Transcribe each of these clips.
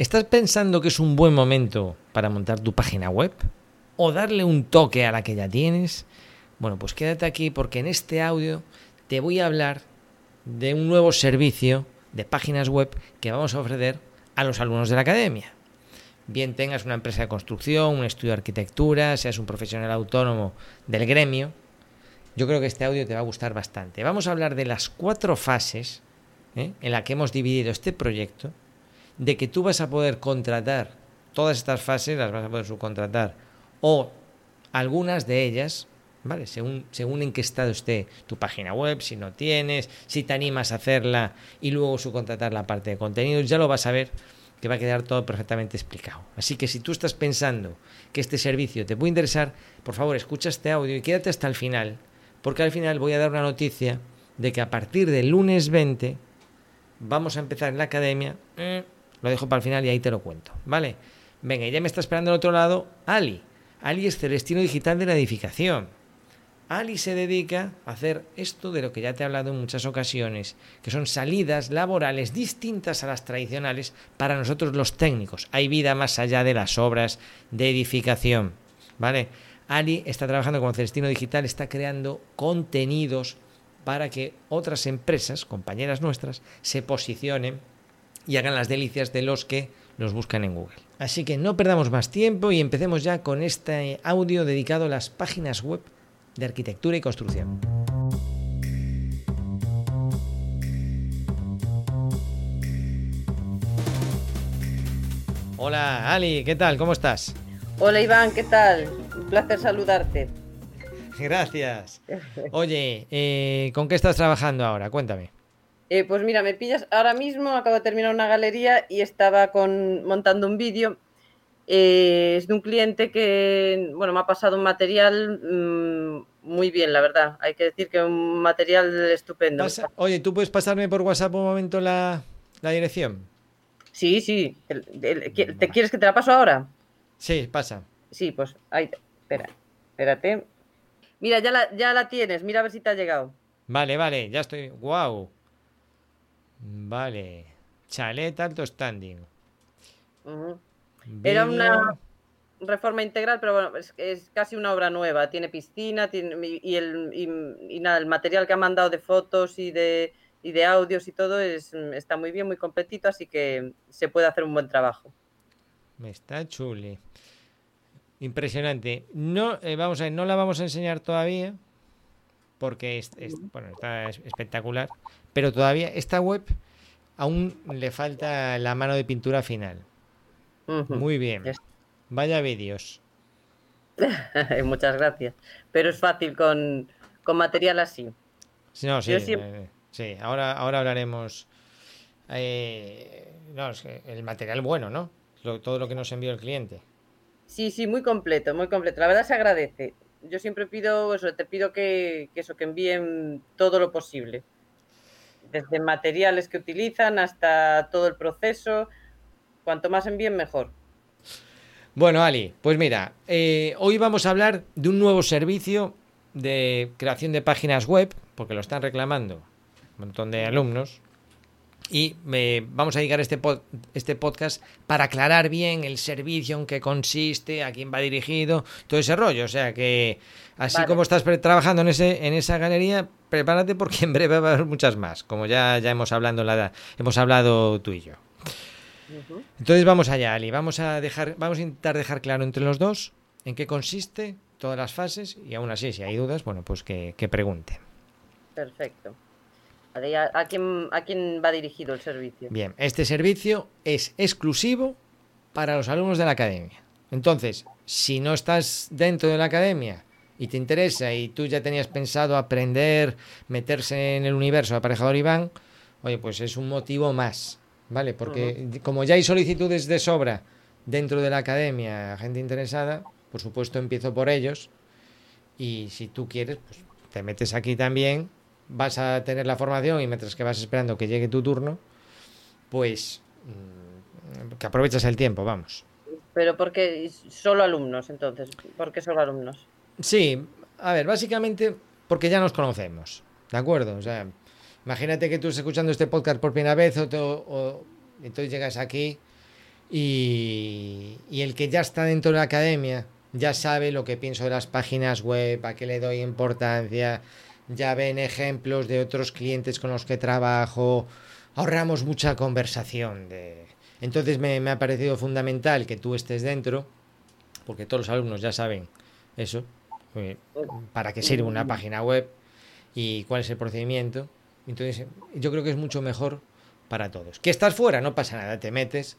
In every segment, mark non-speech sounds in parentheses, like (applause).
¿Estás pensando que es un buen momento para montar tu página web? ¿O darle un toque a la que ya tienes? Bueno, pues quédate aquí porque en este audio te voy a hablar de un nuevo servicio de páginas web que vamos a ofrecer a los alumnos de la academia. Bien tengas una empresa de construcción, un estudio de arquitectura, seas un profesional autónomo del gremio, yo creo que este audio te va a gustar bastante. Vamos a hablar de las cuatro fases ¿eh? en las que hemos dividido este proyecto de que tú vas a poder contratar todas estas fases, las vas a poder subcontratar, o algunas de ellas, ¿vale? Según, según en qué estado esté tu página web, si no tienes, si te animas a hacerla y luego subcontratar la parte de contenidos, ya lo vas a ver que va a quedar todo perfectamente explicado. Así que si tú estás pensando que este servicio te puede interesar, por favor escucha este audio y quédate hasta el final, porque al final voy a dar una noticia de que a partir del lunes 20 vamos a empezar en la academia. Eh, lo dejo para el final y ahí te lo cuento, ¿vale? Venga, ya me está esperando al otro lado Ali. Ali es Celestino Digital de la Edificación. Ali se dedica a hacer esto de lo que ya te he hablado en muchas ocasiones, que son salidas laborales distintas a las tradicionales para nosotros los técnicos. Hay vida más allá de las obras de edificación, ¿vale? Ali está trabajando con Celestino Digital, está creando contenidos para que otras empresas, compañeras nuestras, se posicionen y hagan las delicias de los que los buscan en Google. Así que no perdamos más tiempo y empecemos ya con este audio dedicado a las páginas web de arquitectura y construcción. Hola Ali, ¿qué tal? ¿Cómo estás? Hola Iván, ¿qué tal? Un placer saludarte. (laughs) Gracias. (laughs) Oye, eh, ¿con qué estás trabajando ahora? Cuéntame. Eh, pues mira, me pillas ahora mismo, acabo de terminar una galería y estaba con, montando un vídeo. Eh, es de un cliente que, bueno, me ha pasado un material mm, muy bien, la verdad. Hay que decir que un material estupendo. oye, ¿tú puedes pasarme por WhatsApp un momento la, dirección? Sí, sí. ¿Te quieres que te la paso ahora? Sí, pasa. Sí, pues ahí. Espera, espérate. Mira, ya la, ya la tienes. Mira a ver si te ha llegado. Vale, vale, ya estoy. ¡Wow! Vale. Chalet alto standing. Era una reforma integral, pero bueno, es, casi una obra nueva. Tiene piscina y, el, y, nada, el material que ha mandado de fotos y de, y de audios y todo es, está muy bien, muy completito, así que se puede hacer un buen trabajo. Está chuli. Impresionante. No, eh, vamos a ver, no la vamos a enseñar todavía porque bueno, está espectacular, pero todavía esta web aún le falta la mano de pintura final. Muy bien. Vaya vídeos. (laughs) Muchas gracias. Pero es fácil con, material así. No, sí, eh, sí. Ahora, ahora hablaremos. Eh, no, es el material bueno, ¿no? todo lo que nos envió el cliente. Sí, sí, muy completo, muy completo. La verdad se agradece yo siempre pido eso, te pido que, eso, que envíen todo lo posible. Desde materiales que utilizan hasta todo el proceso. Cuanto más envíen, mejor. Bueno, Ali, pues mira, eh, hoy vamos a hablar de un nuevo servicio de creación de páginas web, porque lo están reclamando un montón de alumnos. Y eh, vamos a dedicar este, este podcast para aclarar bien el servicio, en qué consiste, a quién va dirigido, todo ese rollo. O sea que, así como estás trabajando en, ese, en esa galería, prepárate porque en breve va a haber muchas más, como ya, ya hemos, hablando la, hemos hablado tú y yo. Entonces vamos allá, Ali. Vamos a, dejar, vamos a intentar dejar claro entre los dos en qué consiste todas las fases y aún así, si hay dudas, bueno, pues que, que pregunten. Perfecto. ¿A, quién, ¿A quién va dirigido el servicio? Bien, este servicio es exclusivo para los alumnos de la academia. Entonces, si no estás dentro de la academia y te interesa y tú ya tenías pensado aprender, meterse en el universo de aparejador Iván, oye, pues es un motivo más, ¿vale? Porque como ya hay solicitudes de sobra dentro de la academia, gente interesada, por supuesto empiezo por ellos y si tú quieres, pues te metes aquí también vas a tener la formación y mientras que vas esperando que llegue tu turno, pues mm, que aprovechas el tiempo, vamos. Pero porque solo alumnos, entonces, ¿por qué solo alumnos? Sí, a ver, básicamente porque ya nos conocemos, ¿de acuerdo? O sea, imagínate que tú estás escuchando este podcast por primera vez o, entonces llegas aquí Y, y el que ya está dentro de la academia ya sabe lo que pienso de las páginas web, a qué le doy importancia, ya ven ejemplos de otros clientes con los que trabajo, ahorramos mucha conversación. De... Entonces me, me ha parecido fundamental que tú estés dentro, porque todos los alumnos ya saben eso, eh, para qué sirve una página web y cuál es el procedimiento. Entonces yo creo que es mucho mejor para todos. Que estás fuera, no pasa nada, te metes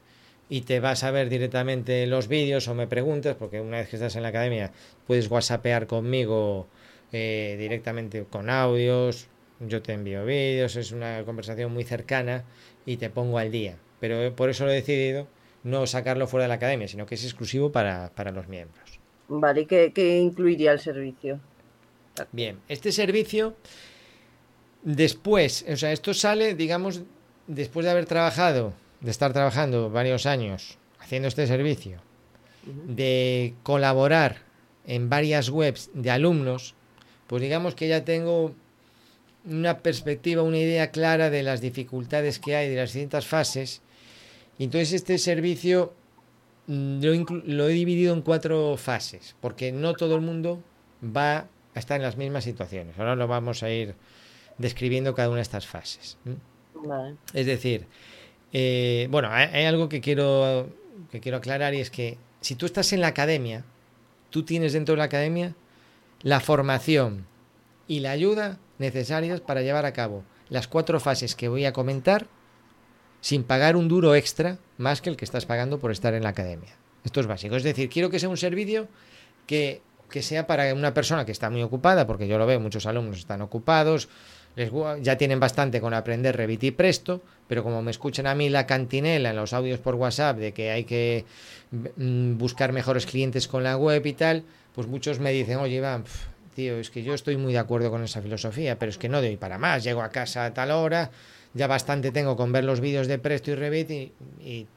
y te vas a ver directamente los vídeos o me preguntas, porque una vez que estás en la academia puedes whatsappear conmigo eh, directamente con audios, yo te envío vídeos, es una conversación muy cercana y te pongo al día. Pero por eso lo he decidido no sacarlo fuera de la academia, sino que es exclusivo para, para los miembros. Vale, ¿qué, ¿qué incluiría el servicio? Bien, este servicio después, o sea, esto sale, digamos, después de haber trabajado de estar trabajando varios años haciendo este servicio, de colaborar en varias webs de alumnos, pues digamos que ya tengo una perspectiva, una idea clara de las dificultades que hay, de las distintas fases. Y entonces este servicio mm, lo, lo, he dividido en cuatro fases, porque no todo el mundo va a estar en las mismas situaciones. Ahora lo vamos a ir describiendo cada una de estas fases. Vale. Es decir, eh, bueno, hay, algo que quiero, que quiero aclarar y es que si tú estás en la academia, tú tienes dentro de la academia la formación y la ayuda necesarias para llevar a cabo las cuatro fases que voy a comentar sin pagar un duro extra más que el que estás pagando por estar en la academia. Esto es básico. Es decir, quiero que sea un servicio que, que sea para una persona que está muy ocupada, porque yo lo veo, muchos alumnos están ocupados, ya tienen bastante con aprender Revit y Presto, pero como me escuchan a mí la cantinela en los audios por WhatsApp de que hay que mm, buscar mejores clientes con la web y tal, pues muchos me dicen, oye Iván, tío, es que yo estoy muy de acuerdo con esa filosofía, pero es que no doy para más, llego a casa a tal hora, ya bastante tengo con ver los vídeos de Presto y Revit y,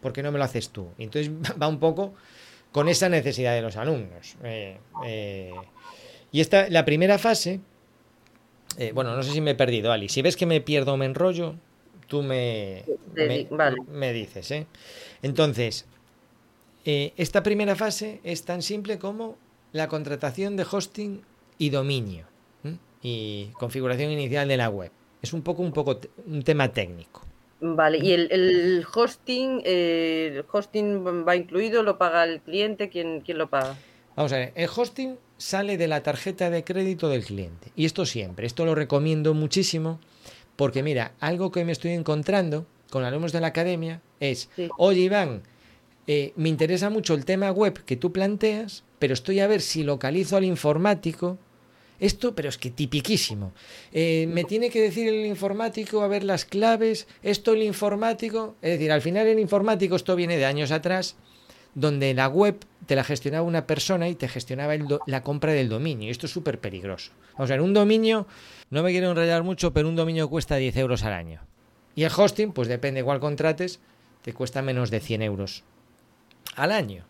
¿por qué no me lo haces tú? Y entonces (laughs) va un poco con esa necesidad de los alumnos. Eh, eh, y esta, la primera fase eh, bueno, no sé si me he perdido, Ali. Si ves que me pierdo o me enrollo, tú me, me, dices. ¿eh? Entonces, eh, esta primera fase es tan simple como la contratación de hosting y dominio y configuración inicial de la web. Es un poco un, poco un tema técnico. Vale, ¿y el, hosting, el hosting va incluido? ¿Lo paga el cliente? ¿Quién, ¿Quién lo paga? Vamos a ver, el hosting sale de la tarjeta de crédito del cliente. Y esto siempre, esto lo recomiendo muchísimo porque mira, algo que me estoy encontrando con alumnos de la academia es, oye Iván, eh, me interesa mucho el tema web que tú planteas, pero estoy a ver si localizo al informático. Esto, pero es que tipiquísimo. Eh, me tiene que decir el informático a ver las claves, esto el informático. Es decir, al final el informático, esto viene de años atrás, donde la web te la gestionaba una persona y te gestionaba la compra del dominio. Esto es súper peligroso. O sea, un dominio, no me quiero enrollar mucho, pero un dominio cuesta 10 euros al año. Y el hosting, pues depende cuál contrates, te cuesta menos de 100 euros al año.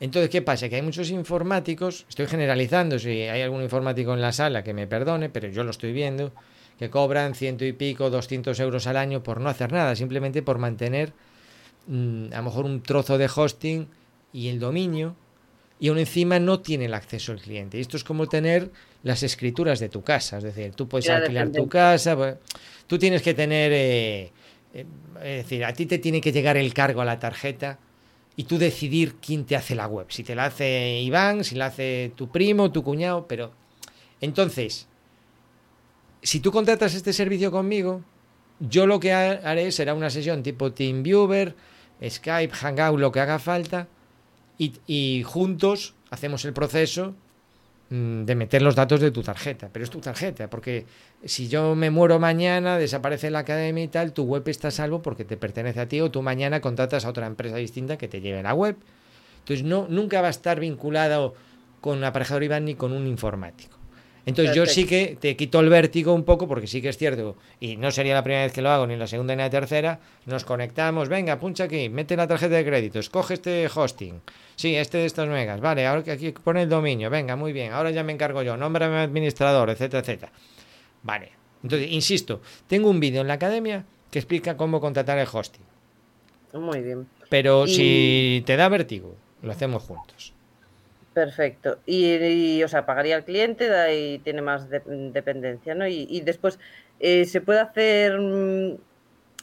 Entonces, ¿qué pasa? Que hay muchos informáticos, estoy generalizando, si hay algún informático en la sala que me perdone, pero yo lo estoy viendo, que cobran ciento y pico, 200 euros al año por no hacer nada, simplemente por mantener Mm, a lo mejor un trozo de hosting y el dominio, y aún encima no tiene el acceso el cliente. Y esto es como tener las escrituras de tu casa, es decir, tú puedes alquilar tu casa, pues, tú tienes que tener, eh, eh, es decir, a ti te tiene que llegar el cargo a la tarjeta y tú decidir quién te hace la web, si te la hace Iván, si la hace tu primo, tu cuñado, pero entonces, si tú contratas este servicio conmigo, yo lo que haré será una sesión tipo TeamViewer, Skype, Hangout, lo que haga falta, y, juntos hacemos el proceso mm, de meter los datos de tu tarjeta. Pero es tu tarjeta, porque si yo me muero mañana, desaparece la academia y tal, tu web está a salvo porque te pertenece a ti o tú mañana contratas a otra empresa distinta que te lleve la web. Entonces no, nunca va a estar vinculado con un aparejador IBAN ni con un informático. Entonces yo sí que te quito el vértigo un poco, porque sí que es cierto, y no sería la primera vez que lo hago, ni la segunda ni la tercera, nos conectamos, venga, puncha aquí, mete la tarjeta de crédito, escoge este hosting, sí, este de estos megas, vale, ahora que aquí pone el dominio, venga, muy bien, ahora ya me encargo yo, nómbrame administrador, etcétera, etcétera. Vale, entonces, insisto, tengo un vídeo en la academia que explica cómo contratar el hosting. Muy bien. Pero Y- si te da vértigo, lo hacemos juntos. Perfecto. Y, y, o sea, pagaría al cliente da- y tiene más de- dependencia, ¿no? Y, y después, eh, ¿se puede hacer, mm,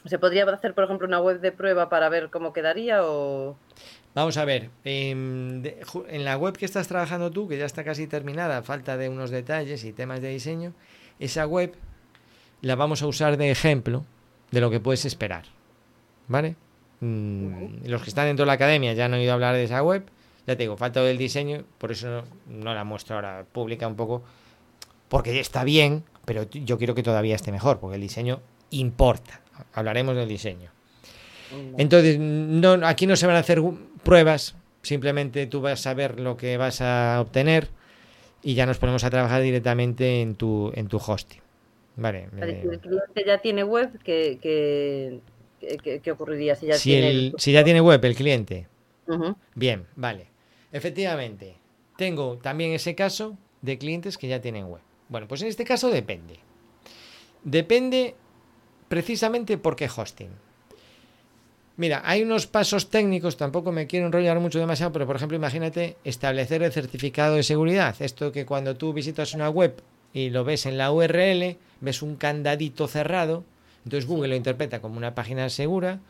se podría hacer, por ejemplo, una web de prueba para ver cómo quedaría o... Vamos a ver, em, de- en la web que estás trabajando tú, que ya está casi terminada, falta de unos detalles y temas de diseño, esa web la vamos a usar de ejemplo de lo que puedes esperar. ¿Vale? Mm, Los que están dentro de la academia ya han oído hablar de esa web. Ya te digo, falta del diseño, por eso no, no la muestro ahora pública un poco, porque ya está bien, pero yo quiero que todavía esté mejor, porque el diseño importa. Hablaremos del diseño. Entonces, no, aquí no se van a hacer pruebas, simplemente tú vas a ver lo que vas a obtener y ya nos ponemos a trabajar directamente en tu, en tu hosting. Vale. Eh, el cliente ya tiene web, ¿qué, qué, qué- ocurriría si ya si, tiene el- si ya tiene web el cliente, bien, vale. Efectivamente, tengo también ese caso de clientes que ya tienen web. Bueno, pues en este caso depende. Depende precisamente por qué hosting. Mira, hay unos pasos técnicos, tampoco me quiero enrollar mucho demasiado, pero por ejemplo, imagínate establecer el certificado de seguridad. Esto que cuando tú visitas una web y lo ves en la URL, ves un candadito cerrado, entonces Google lo interpreta como una página segura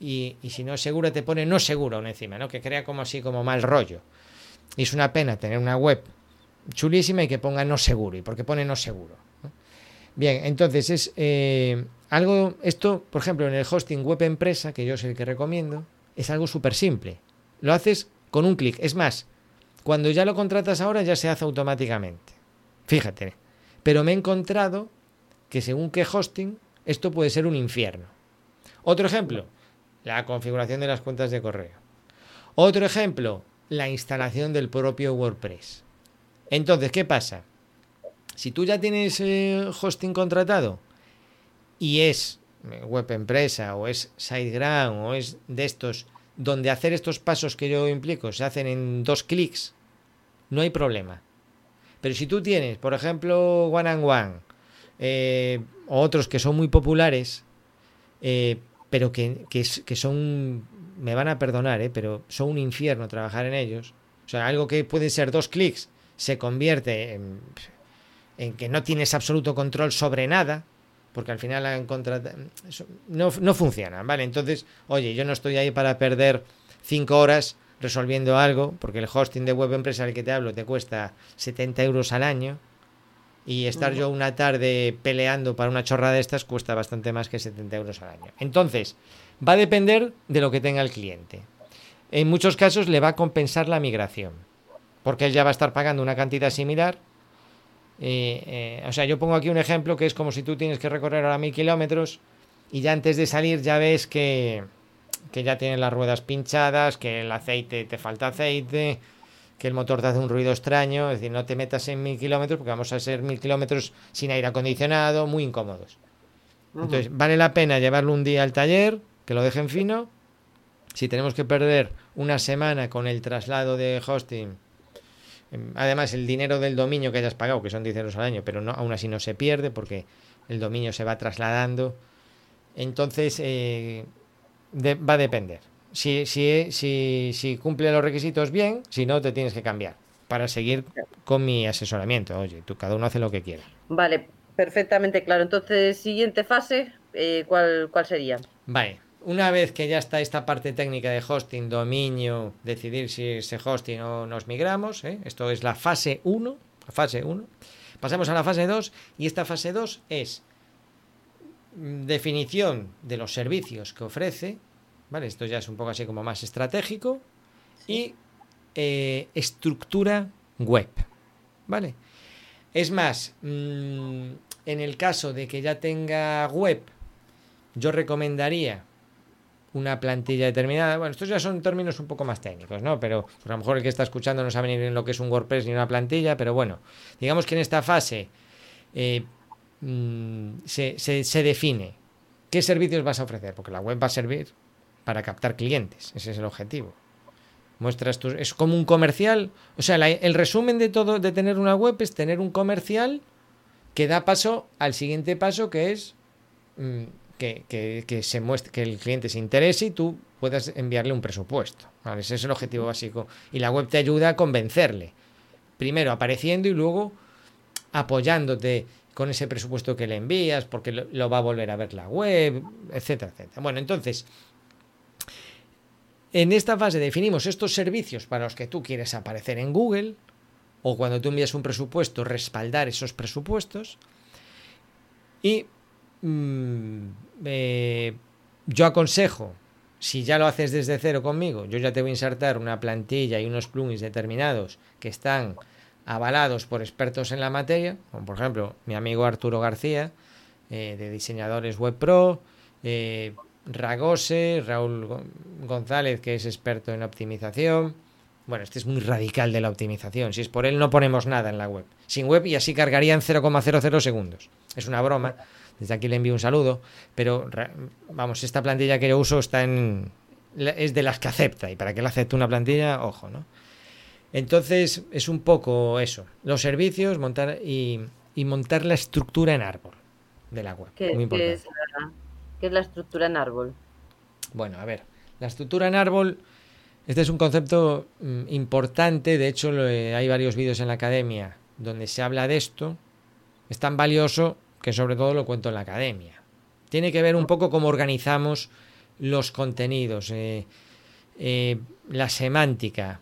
y, si no es segura te pone no seguro encima, ¿no? Que crea como así como mal rollo. Y es una pena tener una web chulísima y que ponga no seguro. ¿Y por qué pone no seguro? Bien, entonces es eh, algo, esto, por ejemplo, en el hosting web empresa, que yo es el que recomiendo, es algo súper simple. Lo haces con un clic. Es más, cuando ya lo contratas ahora ya se hace automáticamente. Fíjate. Pero me he encontrado que según qué hosting, esto puede ser un infierno. Otro ejemplo, la configuración de las cuentas de correo. Otro ejemplo, la instalación del propio WordPress. Entonces, ¿qué pasa? Si tú ya tienes eh, hosting contratado y es eh, web empresa o es SiteGround o es de estos donde hacer estos pasos que yo implico se hacen en dos clics, no hay problema. Pero si tú tienes, por ejemplo, One and One eh, o otros que son muy populares, eh, pero que, que, son, me van a perdonar, eh, pero son un infierno trabajar en ellos. O sea, algo que puede ser dos clics se convierte en, en que no tienes absoluto control sobre nada, porque al final han contratado, no, no funciona, ¿vale? Entonces, oye, yo no estoy ahí para perder cinco horas resolviendo algo, porque el hosting de web empresa al que te hablo te cuesta 70 euros al año, y estar yo una tarde peleando para una chorrada de estas cuesta bastante más que 70 euros al año. Entonces, va a depender de lo que tenga el cliente. En muchos casos le va a compensar la migración, porque él ya va a estar pagando una cantidad similar. Eh, eh, o sea, yo pongo aquí un ejemplo que es como si tú tienes que recorrer ahora mil kilómetros y ya antes de salir ya ves que, que ya tienes las ruedas pinchadas, que el aceite te falta aceite, que el motor te hace un ruido extraño, es decir, no te metas en mil kilómetros porque vamos a ser mil kilómetros sin aire acondicionado, muy incómodos. Entonces, vale la pena llevarlo un día al taller, que lo dejen fino. Si tenemos que perder una semana con el traslado de hosting, em, además el dinero del dominio que hayas pagado, que son 10 euros al año, pero no, aún así no se pierde porque el dominio se va trasladando. Entonces, eh, de- va a depender. Si, si, si, si cumple los requisitos bien, si no, te tienes que cambiar para seguir con mi asesoramiento. Oye, tú cada uno hace lo que quiera. Vale, perfectamente claro. Entonces, siguiente fase, eh, ¿cuál, ¿cuál sería? Vale, una vez que ya está esta parte técnica de hosting, dominio, decidir si ese hosting o nos migramos, ¿eh? esto es la fase 1, fase 1. Pasamos a la fase 2 y esta fase 2 es mm, definición de los servicios que ofrece, ¿vale? Esto ya es un poco así como más estratégico y eh, estructura web, ¿vale? Es más, mm, en el caso de que ya tenga web, yo recomendaría una plantilla determinada. Bueno, estos ya son términos un poco más técnicos, ¿no? Pero pues, a lo mejor el que está escuchando no sabe ni bien lo que es un WordPress ni una plantilla, pero bueno, digamos que en esta fase eh, mm, se, se- se define qué servicios vas a ofrecer, porque la web va a servir para captar clientes, ese es el objetivo. Muestras tus, es como un comercial, o sea, el resumen de todo de tener una web es tener un comercial que da paso al siguiente paso que es mm, que, que, se muestre, que el cliente se interese y tú puedas enviarle un presupuesto. Ese es el objetivo básico. Y la web te ayuda a convencerle. Primero apareciendo y luego apoyándote con ese presupuesto que le envías, porque lo, va a volver a ver la web, etcétera, etcétera. Bueno, entonces, en esta fase definimos estos servicios para los que tú quieres aparecer en Google, o cuando tú envías un presupuesto, respaldar esos presupuestos. Y mm, eh, yo aconsejo, si ya lo haces desde cero conmigo, yo ya te voy a insertar una plantilla y unos plugins determinados que están avalados por expertos en la materia, como por ejemplo mi amigo Arturo García, eh, de Diseñadores Web Pro, eh, Ragose, Raúl González, que es experto en optimización. Bueno, este es muy radical de la optimización. Si es por él, no ponemos nada en la web. Sin web y así cargarían 0,00 segundos. Es una broma. Desde aquí le envío un saludo. Pero, vamos, esta plantilla que yo uso está en. es de las que acepta. Y para que la acepte una plantilla, ojo, ¿no? Entonces, es un poco eso. Los servicios, montar y, montar la estructura en árbol de la web. muy importante. ¿Qué es la estructura en árbol? Bueno, a ver, la estructura en árbol, este es un concepto mm, importante, de hecho hay varios vídeos en la academia donde se habla de esto, es tan valioso que sobre todo lo cuento en la academia. Tiene que ver un poco cómo organizamos los contenidos, eh, eh, la semántica,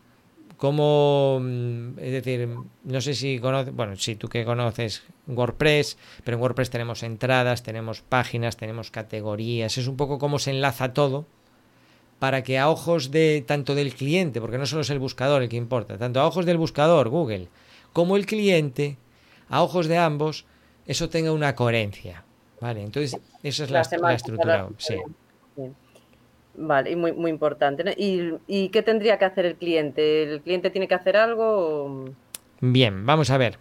cómo, mm, es decir, no sé si conoces, bueno, si tú que conoces WordPress, pero en WordPress tenemos entradas, tenemos páginas, tenemos categorías, es un poco cómo se enlaza todo para que a ojos de tanto del cliente, porque no solo es el buscador el que importa, tanto a ojos del buscador, Google, como el cliente, a ojos de ambos, eso tenga una coherencia. Vale, entonces esa es la, estructura. Sí. Vale, y muy, muy importante. ¿Y, qué tendría que hacer el cliente? ¿El cliente tiene que hacer algo? Bien, vamos a ver.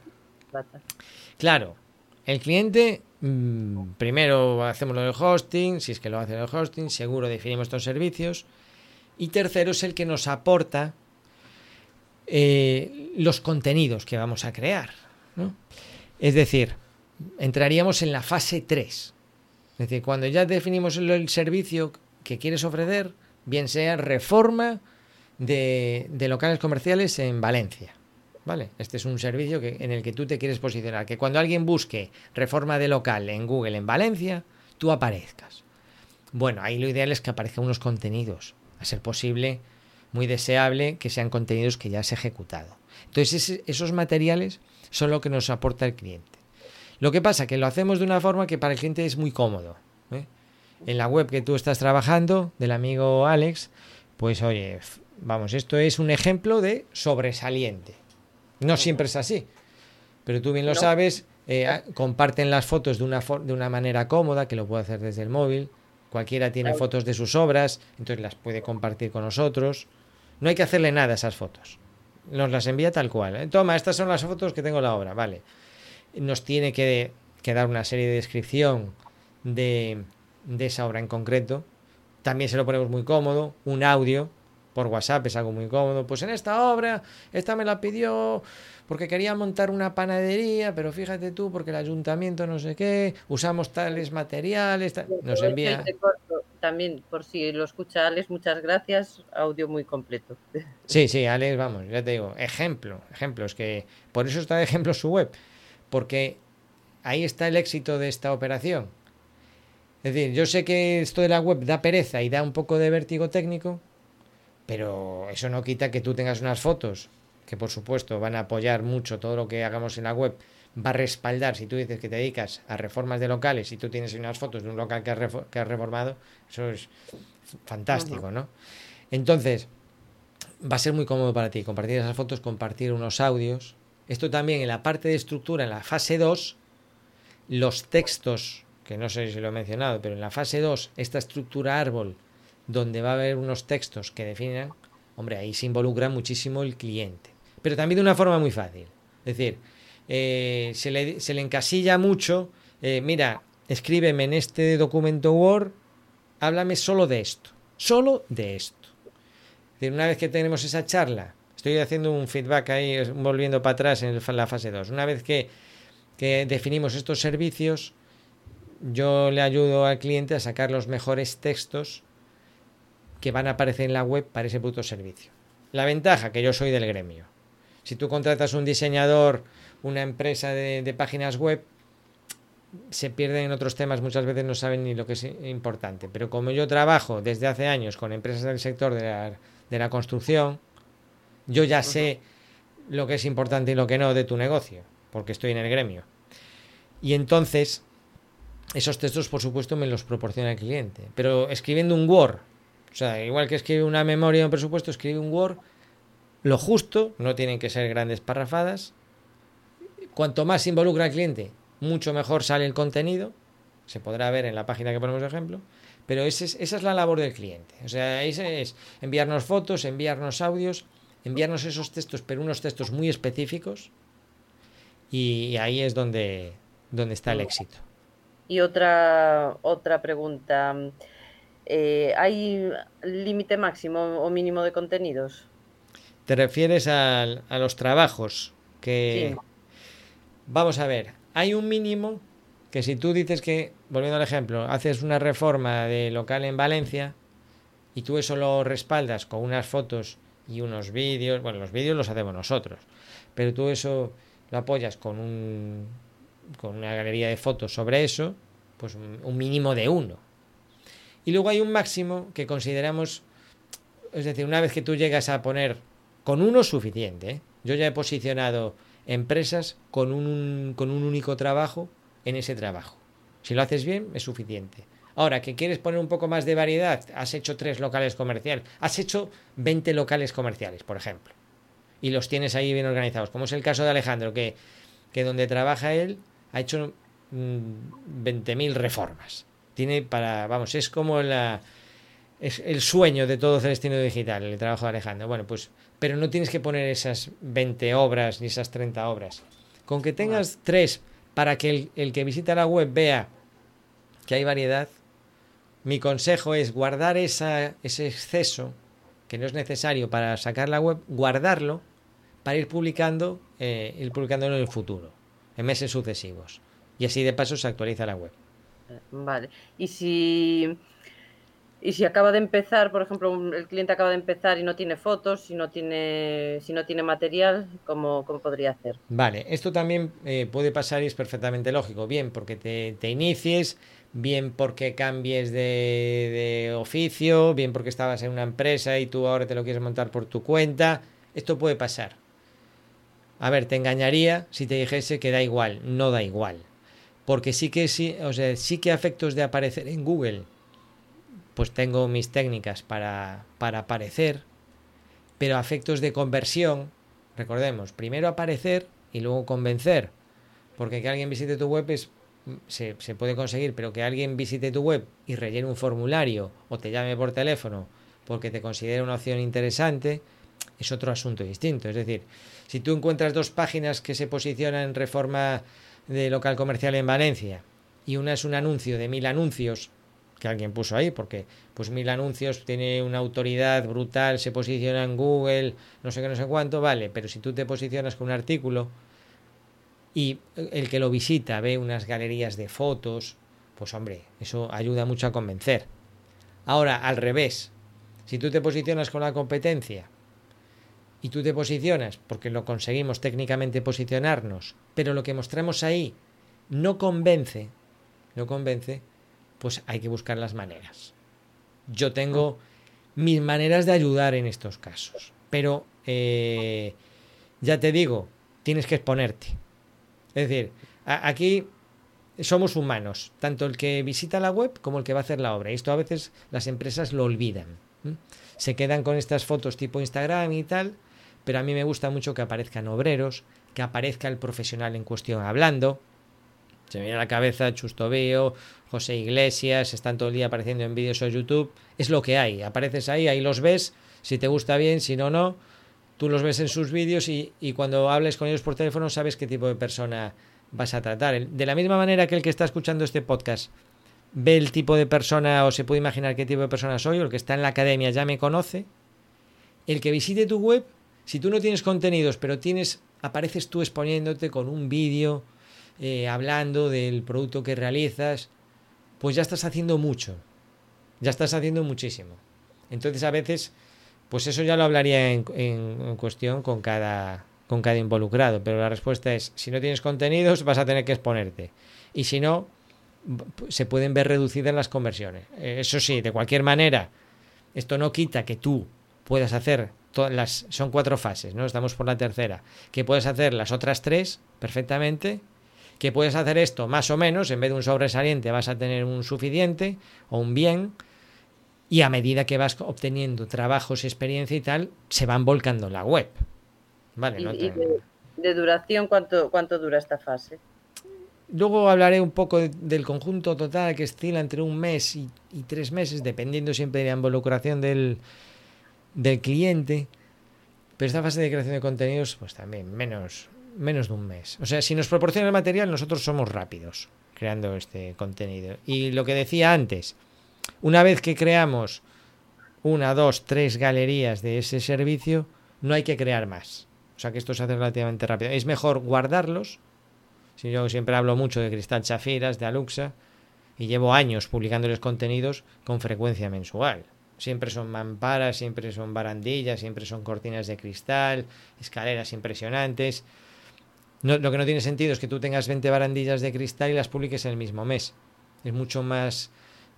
Claro, el cliente, mm, primero hacemos lo del hosting, si es que lo hace el hosting, seguro definimos estos servicios. Y tercero es el que nos aporta eh, los contenidos que vamos a crear. Es decir, entraríamos en la fase 3. Es decir, cuando ya definimos el servicio que quieres ofrecer, bien sea reforma de, locales comerciales en Valencia. ¿Vale? Este es un servicio que, en el que tú te quieres posicionar. Que cuando alguien busque reforma de local en Google en Valencia, tú aparezcas. Bueno, ahí lo ideal es que aparezcan unos contenidos. A ser posible, muy deseable que sean contenidos que ya has ejecutado. Entonces, esos materiales son lo que nos aporta el cliente. Lo que pasa que lo hacemos de una forma que para el cliente es muy cómodo en la web que tú estás trabajando, del amigo Alex, pues oye, vamos, esto es un ejemplo de sobresaliente. No siempre es así, pero tú bien lo sabes, eh, comparten las fotos de una, de una manera cómoda, que lo puede hacer desde el móvil. Cualquiera tiene fotos de sus obras, entonces las puede compartir con nosotros. No hay que hacerle nada a esas fotos. Nos las envía tal cual. ¿eh? Toma, estas son las fotos que tengo la obra, vale. Nos tiene que, que dar una serie de descripción de, de esa obra en concreto. También se lo ponemos muy cómodo, un audio por WhatsApp es algo muy cómodo. Pues en esta obra, esta me la pidió porque quería montar una panadería, pero fíjate tú, porque el ayuntamiento no sé qué, usamos tales materiales, nos envía. También, por si lo escucha Alex, muchas gracias, audio muy completo. (laughs) Sí, sí, Alex, vamos, ya te digo, ejemplo, ejemplos, que por eso está de ejemplo su web, porque ahí está el éxito de esta operación es decir, yo sé que esto de la web da pereza y da un poco de vértigo técnico, pero eso no quita que tú tengas unas fotos que por supuesto van a apoyar mucho todo lo que hagamos en la web, va a respaldar si tú dices que te dedicas a reformas de locales y tú tienes unas fotos de un local que has, reformado, eso es fantástico, ¿no? Entonces, va a ser muy cómodo para ti compartir esas fotos, compartir unos audios. Esto también en la parte de estructura, en la fase 2, los textos que no sé si lo he mencionado, pero en la fase 2, esta estructura árbol, donde va a haber unos textos que definan, hombre, ahí se involucra muchísimo el cliente. Pero también de una forma muy fácil. Es decir, eh, se, le, encasilla mucho, eh, mira, escríbeme en este documento Word, háblame solo de esto, solo de esto. Es decir, una vez que tenemos esa charla, estoy haciendo un feedback ahí, volviendo para atrás en la fase 2, una vez que, que definimos estos servicios, yo le ayudo al cliente a sacar los mejores textos que van a aparecer en la web para ese puto servicio. La ventaja, que yo soy del gremio. Si tú contratas un diseñador, una empresa de, de páginas web, se pierden en otros temas, muchas veces no saben ni lo que es importante. Pero como yo trabajo desde hace años con empresas del sector de la, de la construcción, yo ya sé lo que es importante y lo que no de tu negocio, porque estoy en el gremio. Y entonces, esos textos, por supuesto, me los proporciona el cliente. Pero escribiendo un Word, o sea, igual que escribe una memoria o un presupuesto, escribe un Word, lo justo, no tienen que ser grandes parrafadas. Cuanto más involucra al cliente, mucho mejor sale el contenido. Se podrá ver en la página que ponemos de ejemplo. Pero esa es la labor del cliente. O sea, ese es enviarnos fotos, enviarnos audios, enviarnos esos textos, pero unos textos muy específicos. Y ahí es donde, donde está el éxito. Y otra, otra pregunta. Eh, ¿Hay límite máximo o mínimo de contenidos? ¿Te refieres a, a los trabajos? Que... Vamos a ver, hay un mínimo que si tú dices que, volviendo al ejemplo, haces una reforma de local en Valencia y tú eso lo respaldas con unas fotos y unos vídeos, bueno, los vídeos los hacemos nosotros, pero tú eso lo apoyas con un con una galería de fotos sobre eso, pues un mínimo de uno. Y luego hay un máximo que consideramos, es decir, una vez que tú llegas a poner con uno suficiente, ¿eh? yo ya he posicionado empresas con un, con un único trabajo en ese trabajo. Si lo haces bien, es suficiente. Ahora, que quieres poner un poco más de variedad, has hecho tres locales comerciales, has hecho 20 locales comerciales, por ejemplo, y los tienes ahí bien organizados, como es el caso de Alejandro, que, que donde trabaja él ha hecho 20.000 mm, reformas. Tiene para, vamos, es como la, es el sueño de todo Celestino Digital, el trabajo de Alejandro. Bueno, pues pero no tienes que poner esas 20 obras ni esas 30 obras. Con que tengas tres para que el, que visita la web vea que hay variedad, mi consejo es guardar esa, ese exceso que no es necesario para sacar la web, guardarlo para ir publicando, eh, ir publicándolo en el futuro, en meses sucesivos. Y así de paso se actualiza la web. Vale. Y si y si acaba de empezar, por ejemplo, el cliente acaba de empezar y no tiene fotos, si no tiene, si no tiene material, ¿cómo, podría hacer? Vale, esto también eh, puede pasar y es perfectamente lógico. Bien porque te, inicies, bien porque cambies de, de, oficio, bien porque estabas en una empresa y tú ahora te lo quieres montar por tu cuenta. Esto puede pasar. A ver, te engañaría si te dijese que da igual. No da igual. Porque sí que sí, o sea, sí que efectos de aparecer en Google pues tengo mis técnicas para, para aparecer, pero efectos de conversión, recordemos, primero aparecer y luego convencer, porque que alguien visite tu web es, se, se puede conseguir, pero que alguien visite tu web y rellene un formulario o te llame por teléfono porque te considera una opción interesante, es otro asunto distinto. Es decir, si tú encuentras dos páginas que se posicionan en reforma de local comercial en Valencia y una es un anuncio de mil anuncios que alguien puso ahí, porque pues mil anuncios tiene una autoridad brutal, se posiciona en Google, no sé qué, no sé cuánto, vale, pero si tú te posicionas con un artículo y el que lo visita ve unas galerías de fotos, pues hombre, eso ayuda mucho a convencer. Ahora, al revés, si tú te posicionas con la competencia y tú te posicionas, porque lo conseguimos técnicamente posicionarnos, pero lo que mostramos ahí no convence, no convence, pues hay que buscar las maneras. Yo tengo mis maneras de ayudar en estos casos, pero eh, ya te digo, tienes que exponerte. Es decir, aquí somos humanos, tanto el que visita la web como el que va a hacer la obra. Y esto a veces las empresas lo olvidan. Se quedan con estas fotos tipo Instagram y tal, pero a mí me gusta mucho que aparezcan obreros, que aparezca el profesional en cuestión hablando, se me viene a la cabeza Chustobeo, José Iglesias, están todo el día apareciendo en vídeos o YouTube. Es lo que hay. Apareces ahí, ahí los ves. Si te gusta bien, si no, no. Tú los ves en sus vídeos y, cuando hables con ellos por teléfono sabes qué tipo de persona vas a tratar. De la misma manera que el que está escuchando este podcast ve el tipo de persona o se puede imaginar qué tipo de persona soy, o el que está en la academia ya me conoce, el que visite tu web, si tú no tienes contenidos, pero tienes, apareces tú exponiéndote con un vídeo, eh, hablando del producto que realizas, pues ya estás haciendo mucho. Ya estás haciendo muchísimo. Entonces a veces, pues eso ya lo hablaría en, en cuestión con cada, con cada involucrado. Pero la respuesta es, si no tienes contenidos, vas a tener que exponerte. Y si no, se pueden ver reducidas las conversiones. Eh, eso sí, de cualquier manera, esto no quita que tú puedas hacer las son cuatro fases, ¿no? Estamos por la tercera, que puedes hacer las otras tres perfectamente, que puedes hacer esto más o menos, en vez de un sobresaliente vas a tener un suficiente o un bien y a medida que vas obteniendo trabajos, experiencia y tal, se van volcando la web. Vale, de, duración cuánto cuánto dura esta fase? Luego hablaré un poco del conjunto total que oscila entre un mes y, tres meses, dependiendo siempre de la involucración del, del cliente. Pero esta fase de creación de contenidos, pues también menos, menos de un mes. O sea, si nos proporciona el material, nosotros somos rápidos creando este contenido. Y lo que decía antes, una vez que creamos una, dos, tres galerías de ese servicio, no hay que crear más. O sea que esto se hace relativamente rápido. Es mejor guardarlos si yo siempre hablo mucho de Cristal Chafiras, de Aluxa, y llevo años publicándoles contenidos con frecuencia mensual. Siempre son mamparas, siempre son barandillas, siempre son cortinas de cristal, escaleras impresionantes. lo que no tiene sentido es que tú tengas 20 barandillas de cristal y las publiques en el mismo mes. Es mucho más,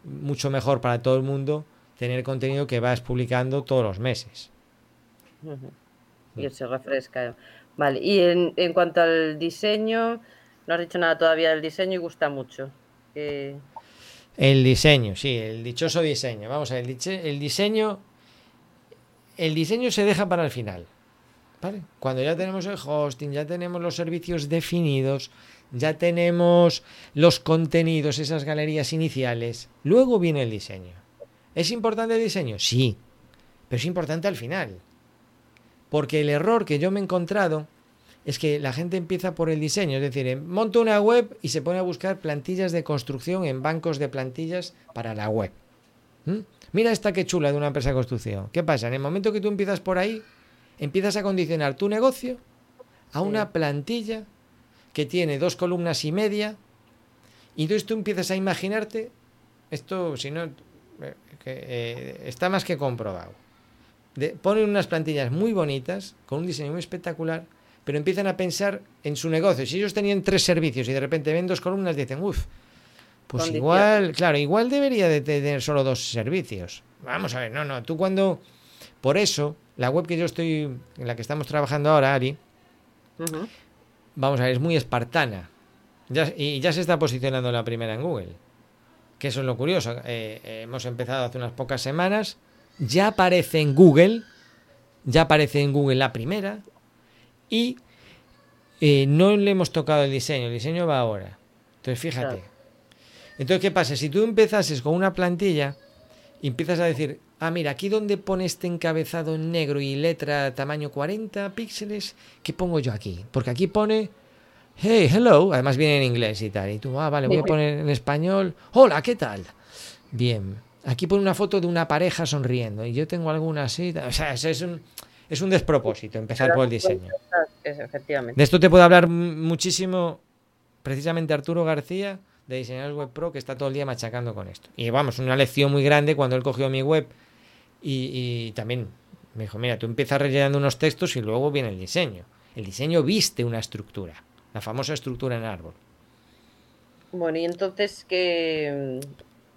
mucho mejor para todo el mundo tener contenido que vas publicando todos los meses. Y se refresca. Vale, y en, en cuanto al diseño, no has dicho nada todavía del diseño y gusta mucho. El diseño, sí, el dichoso diseño. Vamos a ver, el diseño. El diseño se deja para el final. ¿Vale? Cuando ya tenemos el hosting, ya tenemos los servicios definidos, ya tenemos los contenidos, esas galerías iniciales, luego viene el diseño. ¿Es importante el diseño? Sí, pero es importante al final. Porque el error que yo me he encontrado es que la gente empieza por el diseño, es decir, monta una web y se pone a buscar plantillas de construcción en bancos de plantillas para la web. ¿Mm? Mira esta que chula de una empresa de construcción. ¿Qué pasa? En el momento que tú empiezas por ahí, empiezas a condicionar tu negocio a una plantilla que tiene dos columnas y media y entonces tú empiezas a imaginarte, esto si no, eh, eh, está más que comprobado. ponen unas plantillas muy bonitas, con un diseño muy espectacular, pero empiezan a pensar en su negocio. Si ellos tenían tres servicios y de repente ven dos columnas, dicen, uff, pues igual, claro, igual debería de tener solo dos servicios. Vamos a ver, no, no, tú cuando... Por eso, la web que yo estoy, en la que estamos trabajando ahora, Ari, vamos a ver, es muy espartana. y ya se está posicionando la primera en Google. Que eso es lo curioso. Eh, eh, hemos empezado hace unas pocas semanas. Ya aparece en Google. Ya aparece en Google la primera y eh, no le hemos tocado el diseño, el diseño va ahora. Entonces, fíjate. Entonces, ¿qué pasa? Si tú empezases con una plantilla y empiezas a decir, ah, mira, aquí donde pone este encabezado en negro y letra tamaño 40 píxeles, ¿qué pongo yo aquí? Porque aquí pone, hey, hello, además viene en inglés y tal. Y tú, ah, vale, voy a poner en español, hola, ¿qué tal? Bien, aquí pone una foto de una pareja sonriendo y yo tengo alguna así, o sea, es un es un despropósito empezar por el diseño. De esto te puedo hablar muchísimo precisamente Arturo García de Diseñadores Web Pro que está todo el día machacando con esto. Y vamos, una lección muy grande cuando él cogió mi web y, también me dijo, mira, tú empiezas rellenando unos textos y luego viene el diseño. El diseño viste una estructura, la famosa estructura en árbol. Bueno, y entonces, que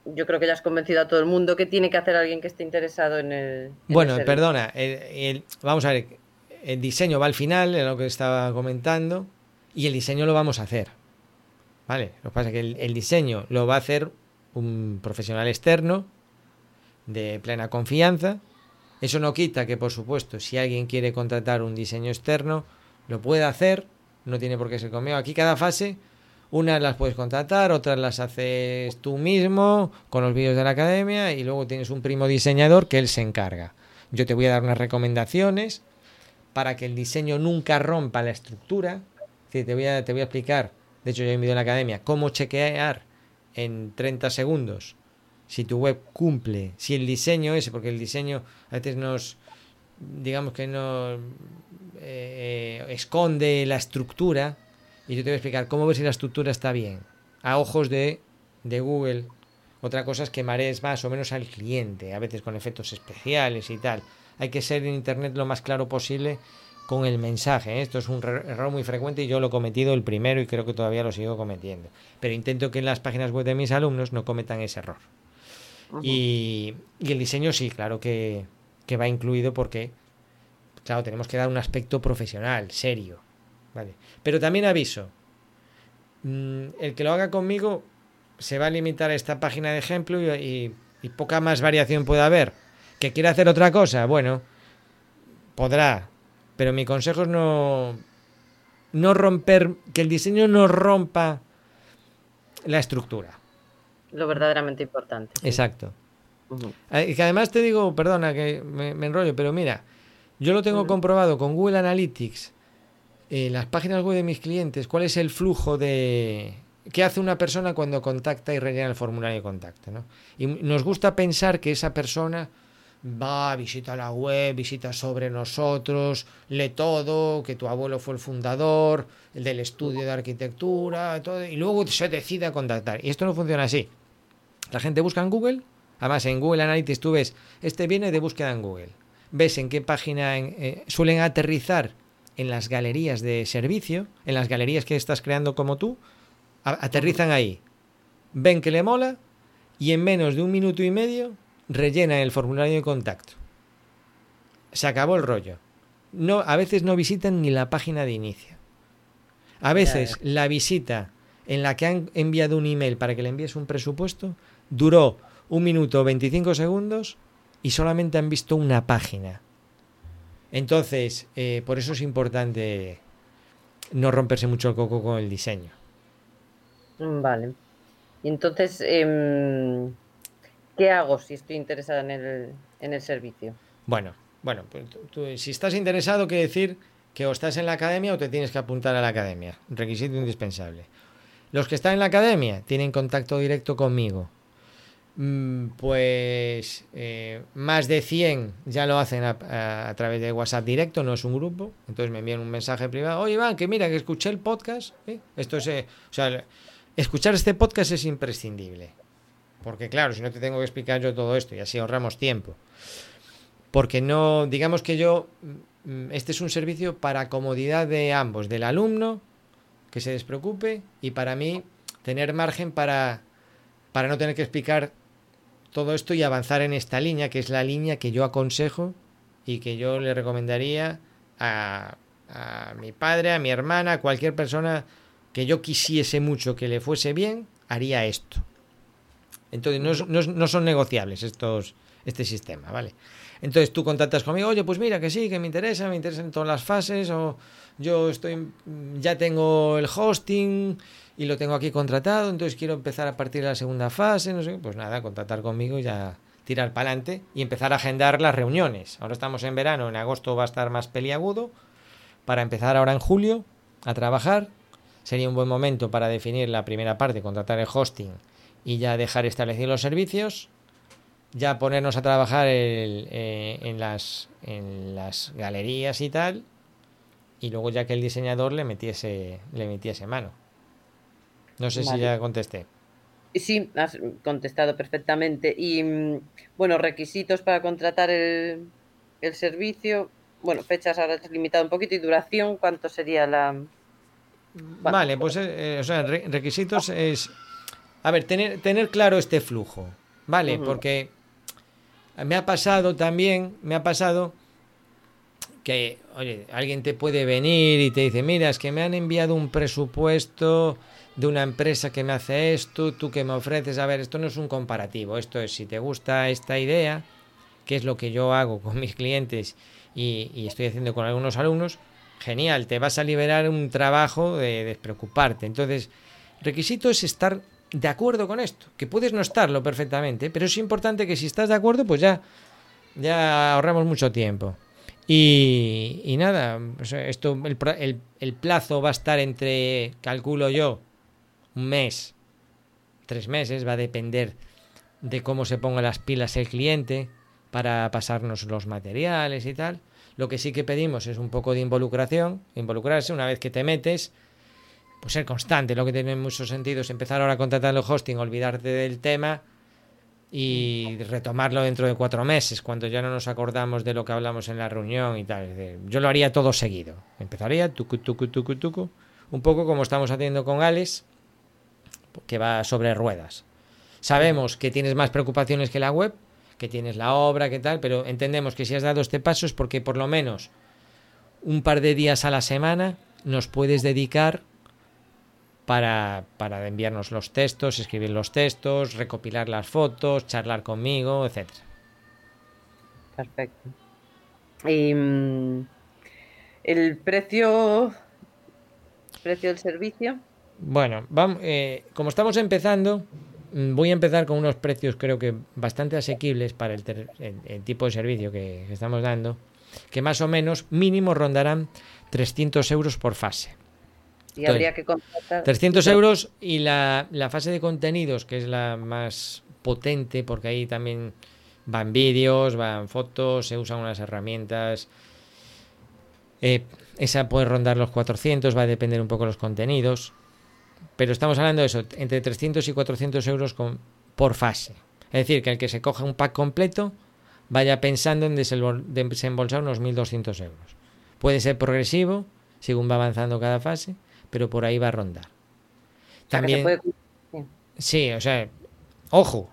yo creo que ya has convencido a todo el mundo que tiene que hacer alguien que esté interesado en el. bueno, perdona, vamos a ver, el diseño va al final, es lo que estaba comentando, y el diseño lo vamos a hacer. ¿Vale? Lo que pasa es que el, diseño lo va a hacer un profesional externo de plena confianza. Eso no quita que, por supuesto, si alguien quiere contratar un diseño externo, lo puede hacer, no tiene por qué ser conmigo. Aquí cada fase unas las puedes contratar, otras las haces tú mismo con los vídeos de la academia y luego tienes un primo diseñador que él se encarga. Yo te voy a dar unas recomendaciones para que el diseño nunca rompa la estructura. te, voy a, te voy a explicar, de hecho yo he en la academia, cómo chequear en 30 segundos si tu web cumple, si el diseño ese, porque el diseño a veces nos, digamos que no eh, esconde la estructura, y yo te voy a explicar cómo ver si la estructura está bien. A ojos de, Google, Otra cosa es que marees más o menos al cliente, a veces con efectos especiales y tal. Hay que ser en Internet lo más claro posible con el mensaje. ¿eh? Esto es un error muy frecuente y yo lo he cometido el primero y creo que todavía lo sigo cometiendo. Pero intento que en las páginas web de mis alumnos no cometan ese error. y, el diseño sí, claro que, que, va incluido porque, claro, tenemos que dar un aspecto profesional, serio. ¿Vale? Pero también aviso, mm, el que lo haga conmigo se va a limitar a esta página de ejemplo y, poca más variación puede haber. ¿Que quiere hacer otra cosa? Bueno, podrá. Pero mi consejo es no, no romper, que el diseño no rompa la estructura. Lo verdaderamente importante. Exacto. Ah, y que además te digo, perdona que me, enrollo, pero mira, yo lo tengo comprobado con Google Analytics, en las páginas web de mis clientes, cuál es el flujo de, ¿Qué hace una persona cuando contacta y rellena el formulario de contacto? Y nos gusta pensar que esa persona va, visita la web, visita sobre nosotros, lee todo, que tu abuelo fue el fundador, el del estudio de arquitectura, todo, y luego se decide a contactar. Y esto no funciona así. La gente busca en Google, además en Google Analytics tú ves, este viene de búsqueda en Google. Ves en qué página eh, suelen aterrizar en las galerías de servicio, en las galerías que estás creando como tú, aterrizan ahí, ven que le mola y en menos de un minuto y medio rellena el formulario de contacto. Se acabó el rollo. No, a veces no visitan ni la página de inicio. A veces la visita en la que han enviado un email para que le envíes un presupuesto duró un minuto 25 segundos y solamente han visto una página. Entonces, eh, por eso es importante no romperse mucho el coco con el diseño. Vale. Y entonces, em, ¿qué hago si estoy interesada en el, en el servicio? Bueno, bueno, pues si estás interesado, quiere decir que o estás en la academia o te tienes que apuntar a la academia. Requisito indispensable. Los que están en la academia tienen contacto directo conmigo. Mm, pues eh, más de 100 ya lo hacen a, través de WhatsApp directo, no es un grupo. Entonces me envían un mensaje privado. Oye, Iván, que mira, que escuché el podcast. ¿eh? Esto es, eh, o sea, Escuchar este podcast es imprescindible. Porque claro, si no te tengo que explicar yo todo esto y así ahorramos tiempo. Porque no, digamos que yo, mm, este es un servicio para comodidad de ambos, del alumno, que se despreocupe, y para mí tener margen para, para no tener que explicar todo esto y avanzar en esta línea, que es la línea que yo aconsejo y que yo le recomendaría a, a mi padre, a mi hermana, a cualquier persona que yo quisiese mucho que le fuese bien, haría esto. Entonces, no, son negociables estos, este sistema, ¿vale? Entonces tú contactas conmigo, oye, pues mira que sí, que me interesa, me interesan todas las fases, o yo estoy, ya tengo el hosting y lo tengo aquí contratado, entonces quiero empezar a partir de la segunda fase, no sé, pues nada, contactar conmigo y ya tirar para adelante y empezar a agendar las reuniones. Ahora estamos en verano, en agosto va a estar más peliagudo, para empezar ahora en julio a trabajar sería un buen momento para definir la primera parte, contratar el hosting y ya dejar establecidos los servicios, ya ponernos a trabajar eh, en, las, en las galerías y tal, y luego ya que el diseñador le metiese, le metiese mano. No sé si ya contesté. Sí, has contestado perfectamente. Y mm, bueno, requisitos para contratar el, el servicio. Bueno, fechas ahora es limitado un poquito y duración, ¿cuánto sería la, Vale, pues eh, o sea, requisitos es... A ver, tener, tener claro este flujo, ¿vale? Porque me ha pasado también, me ha pasado que, oye, alguien te puede venir y te dice, mira, es que me han enviado un presupuesto de una empresa que me hace esto, tú que me ofreces, a ver, esto no es un comparativo, esto es, si te gusta esta idea, que es lo que yo hago con mis clientes y, estoy haciendo con algunos alumnos, genial, te vas a liberar un trabajo de despreocuparte. Entonces, requisito es estar de acuerdo con esto, que puedes no estarlo perfectamente, pero es importante que si estás de acuerdo, pues ya, ya ahorramos mucho tiempo. Y, nada, esto, el, el plazo va a estar entre, calculo yo, un mes, tres meses, va a depender de cómo se pongan las pilas el cliente para pasarnos los materiales y tal. Lo que sí que pedimos es un poco de involucración, involucrarse una vez que te metes, pues ser constante. Lo que tiene muchos sentidos empezar ahora a contratar el hosting, olvidarte del tema y retomarlo dentro de cuatro meses, cuando ya no nos acordamos de lo que hablamos en la reunión y tal. Yo lo haría todo seguido. Empezaría tucu, tucu, tucu, tucu, un poco como estamos haciendo con Alex, que va sobre ruedas. Sabemos que tienes más preocupaciones que la web, que tienes la obra, que tal, pero entendemos que si has dado este paso es porque por lo menos un par de días a la semana nos puedes dedicar para, para enviarnos los textos, escribir los textos, recopilar las fotos, charlar conmigo, etc. Perfecto. Y, mm, el precio, precio del servicio. Bueno, vamos, eh, como estamos empezando, mm, voy a empezar con unos precios creo que bastante asequibles para el, el, tipo de servicio que, que, estamos dando, que más o menos mínimo rondarán 300 euros por fase. Y habría que contratar. 300 euros y la, la, fase de contenidos, que es la más potente, porque ahí también van vídeos, van fotos, se usan unas herramientas. Eh, esa puede rondar los 400, va a depender un poco de los contenidos. Pero estamos hablando de eso, entre 300 y 400 euros con, por fase. Es decir, que el que se coja un pack completo vaya pensando en desembolsar unos 1.200 euros. Puede ser progresivo, según va avanzando cada fase, pero por ahí va a rondar. También. Puede... Sí, o sea, ojo,